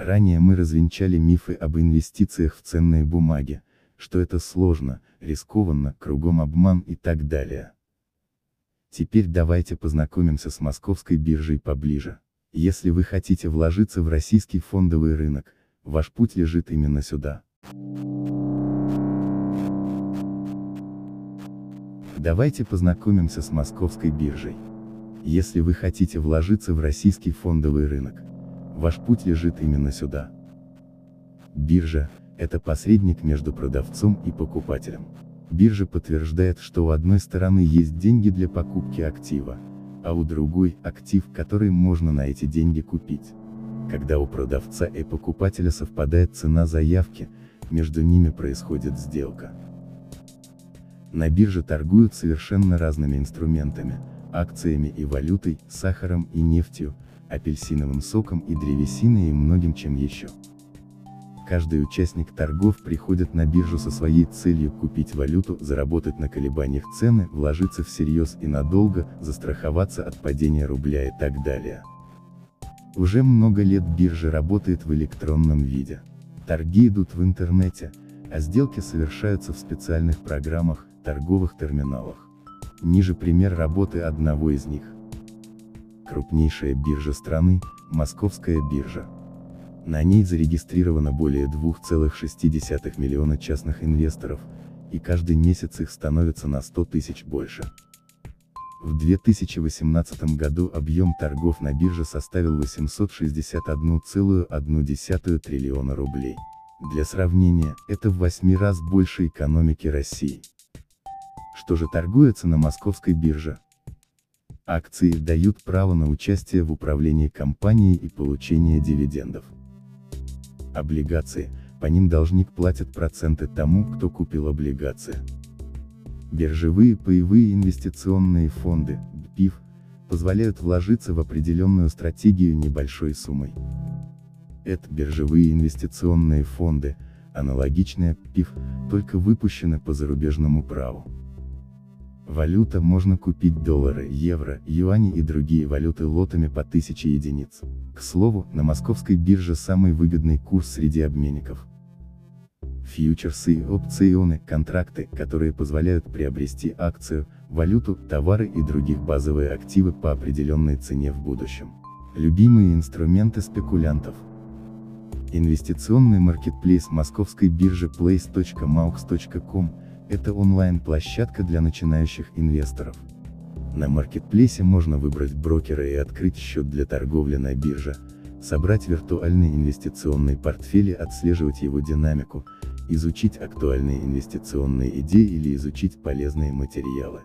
Ранее мы развенчали мифы об инвестициях в ценные бумаги, что это сложно, рискованно, кругом обман и так далее. Теперь давайте познакомимся с московской биржей поближе. Если вы хотите вложиться в российский фондовый рынок, ваш путь лежит именно сюда. Давайте познакомимся с московской биржей. Если вы хотите вложиться в российский фондовый рынок, ваш путь лежит именно сюда. Биржа – это посредник между продавцом и покупателем. Биржа подтверждает, что у одной стороны есть деньги для покупки актива, а у другой – актив, который можно на эти деньги купить. Когда у продавца и покупателя совпадает цена заявки, между ними происходит сделка. На бирже торгуют совершенно разными инструментами, акциями и валютой, сахаром и нефтью, апельсиновым соком и древесиной и многим чем еще. Каждый участник торгов приходит на биржу со своей целью купить валюту, заработать на колебаниях цены, вложиться всерьез и надолго, застраховаться от падения рубля и так далее. Уже много лет биржа работает в электронном виде. Торги идут в интернете, а сделки совершаются в специальных программах, торговых терминалах. Ниже пример работы одного из них. Крупнейшая биржа страны, Московская биржа. На ней зарегистрировано более 2,6 миллиона частных инвесторов, и каждый месяц их становится на 100 тысяч больше. В 2018 году объем торгов на бирже составил 861,1 триллиона рублей. Для сравнения, это в 8 раз больше экономики России. Что же торгуется на московской бирже? Акции дают право на участие в управлении компанией и получение дивидендов. Облигации, по ним должник платит проценты тому, кто купил облигации. Биржевые паевые инвестиционные фонды, БПИФ, позволяют вложиться в определенную стратегию небольшой суммой. Это биржевые инвестиционные фонды, аналогичные ПИФ, только выпущены по зарубежному праву. Валюта можно купить доллары, евро, юани и другие валюты лотами по 1000 единиц. К слову, на московской бирже самый выгодный курс среди обменников. Фьючерсы и опционы, контракты, которые позволяют приобрести акцию, валюту, товары и других базовые активы по определенной цене в будущем. Любимые инструменты спекулянтов. Инвестиционный маркетплейс московской биржи place.maux.com это онлайн-площадка для начинающих инвесторов. На маркетплейсе можно выбрать брокера и открыть счет для торговли на бирже, собрать виртуальный инвестиционный портфель и отслеживать его динамику, изучить актуальные инвестиционные идеи или изучить полезные материалы.